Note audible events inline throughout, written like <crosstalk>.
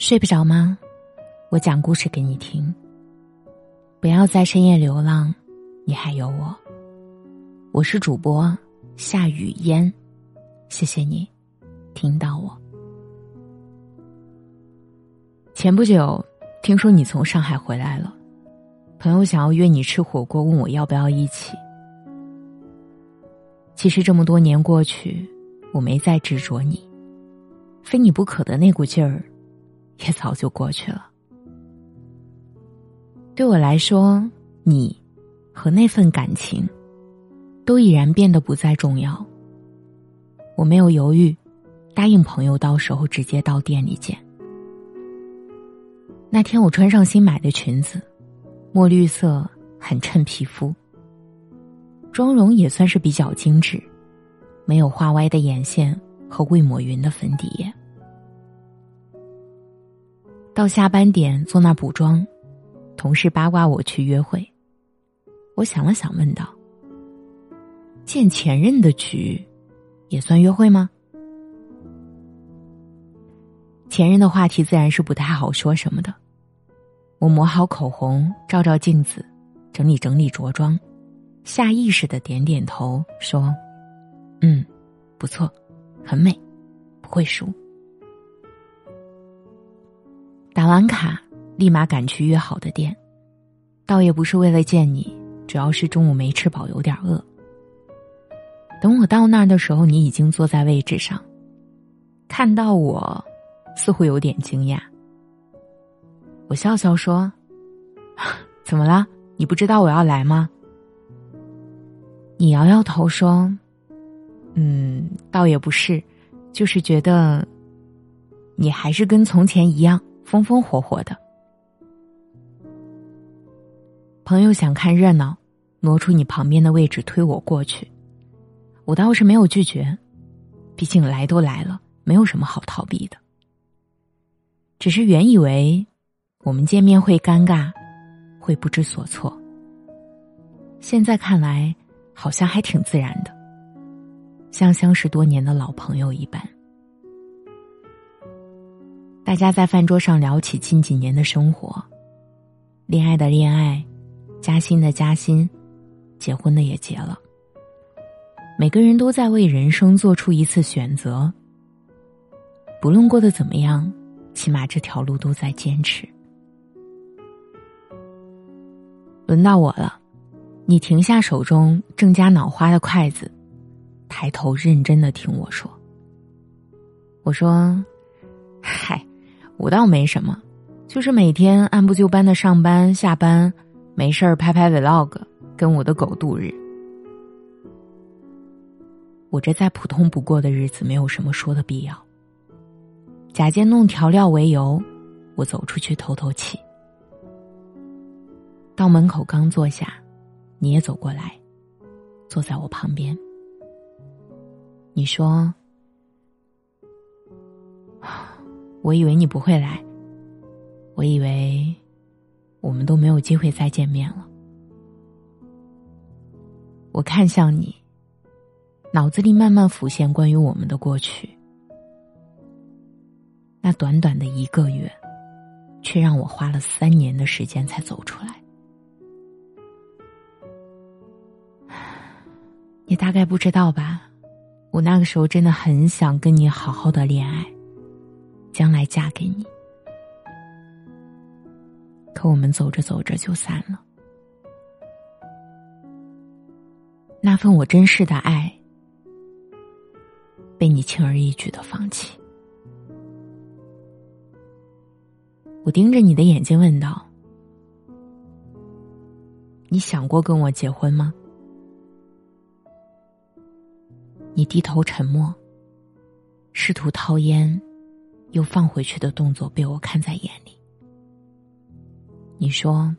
睡不着吗？我讲故事给你听。不要在深夜流浪，你还有我。我是主播夏雨嫣，谢谢你听到我。前不久听说你从上海回来了，朋友想要约你吃火锅，问我要不要一起。其实这么多年过去，我没再执着你，非你不可的那股劲儿。也早就过去了。对我来说，你和那份感情，都已然变得不再重要。我没有犹豫，答应朋友到时候直接到店里见。那天我穿上新买的裙子，墨绿色很衬皮肤，妆容也算是比较精致，没有画歪的眼线和未抹匀的粉底液。到下班点坐那补妆，同事八卦我去约会。我想了想，问道：“见前任的局，也算约会吗？”前任的话题自然是不太好说什么的。我抹好口红，照照镜子，整理整理着装，下意识的点点头，说：“嗯，不错，很美，不会输。”完卡，立马赶去约好的店。倒也不是为了见你，主要是中午没吃饱，有点饿。等我到那儿的时候，你已经坐在位置上。看到我，似乎有点惊讶。我笑笑说：“怎么了？你不知道我要来吗？”你摇摇头说：“嗯，倒也不是，就是觉得，你还是跟从前一样。”风风火火的，朋友想看热闹，挪出你旁边的位置推我过去，我倒是没有拒绝，毕竟来都来了，没有什么好逃避的。只是原以为我们见面会尴尬，会不知所措，现在看来好像还挺自然的，像相识多年的老朋友一般。大家在饭桌上聊起近几年的生活，恋爱的恋爱，加薪的加薪，结婚的也结了。每个人都在为人生做出一次选择。不论过得怎么样，起码这条路都在坚持。轮到我了，你停下手中正加脑花的筷子，抬头认真的听我说。我说：“。”我倒没什么，就是每天按部就班的上班下班，没事儿拍拍 vlog，跟我的狗度日。我这再普通不过的日子，没有什么说的必要。假借弄调料为由，我走出去透透气。到门口刚坐下，你也走过来，坐在我旁边。你说。我以为你不会来，我以为我们都没有机会再见面了。我看向你，脑子里慢慢浮现关于我们的过去。那短短的一个月，却让我花了三年的时间才走出来。你大概不知道吧？我那个时候真的很想跟你好好的恋爱。将来嫁给你，可我们走着走着就散了。那份我真实的爱，被你轻而易举的放弃。我盯着你的眼睛问道：“你想过跟我结婚吗？”你低头沉默，试图掏烟。又放回去的动作被我看在眼里。你说：“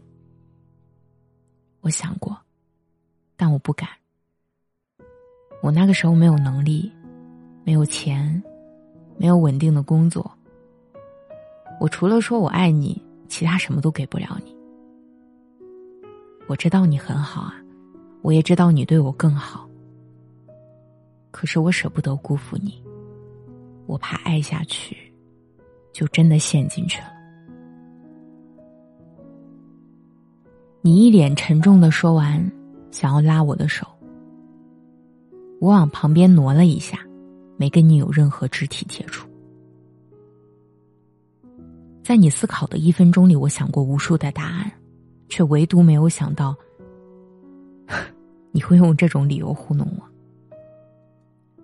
我想过，但我不敢。我那个时候没有能力，没有钱，没有稳定的工作。我除了说我爱你，其他什么都给不了你。我知道你很好啊，我也知道你对我更好。可是我舍不得辜负你，我怕爱下去。”就真的陷进去了。你一脸沉重的说完，想要拉我的手，我往旁边挪了一下，没跟你有任何肢体接触。在你思考的一分钟里，我想过无数的答案，却唯独没有想到 <laughs> 你会用这种理由糊弄我。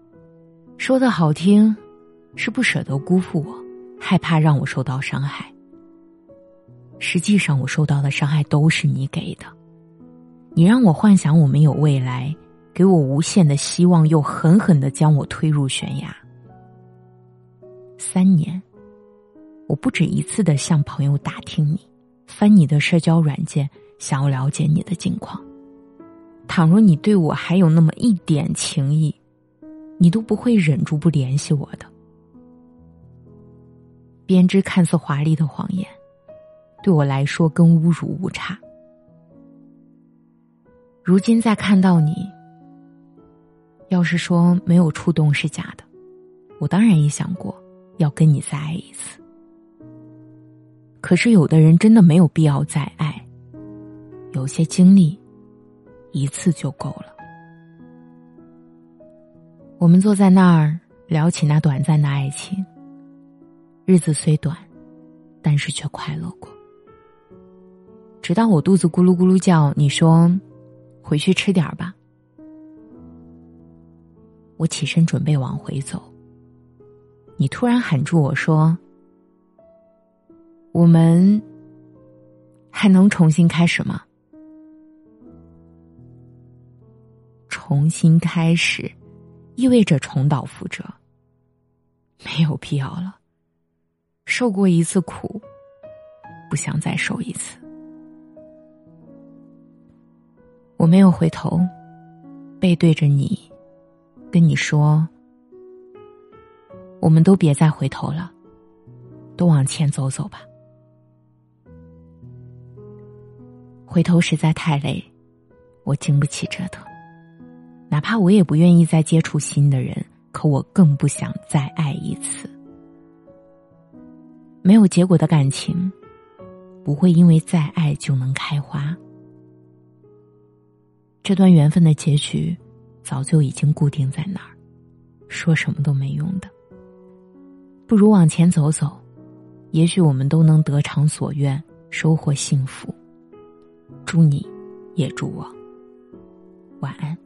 说的好听，是不舍得辜负我，害怕让我受到伤害。实际上，我受到的伤害都是你给的。你让我幻想我们有未来，给我无限的希望，又狠狠的将我推入悬崖。三年。我不止一次的向朋友打听你，翻你的社交软件，想要了解你的近况。倘若你对我还有那么一点情谊，你都不会忍住不联系我的。编织看似华丽的谎言，对我来说跟侮辱无差。如今再看到你，要是说没有触动是假的，我当然也想过要跟你再爱一次。可是，有的人真的没有必要再爱。有些经历，一次就够了。我们坐在那儿聊起那短暂的爱情。日子虽短，但是却快乐过。直到我肚子咕噜咕噜叫，你说：“回去吃点儿吧。”我起身准备往回走，你突然喊住我说。我们还能重新开始吗？重新开始，意味着重蹈覆辙。没有必要了。受过一次苦，不想再受一次。我没有回头，背对着你，跟你说：我们都别再回头了，都往前走走吧。回头实在太累，我经不起折腾。哪怕我也不愿意再接触新的人，可我更不想再爱一次。没有结果的感情，不会因为再爱就能开花。这段缘分的结局，早就已经固定在那儿，说什么都没用的。不如往前走走，也许我们都能得偿所愿，收获幸福。祝你，也祝我，晚安。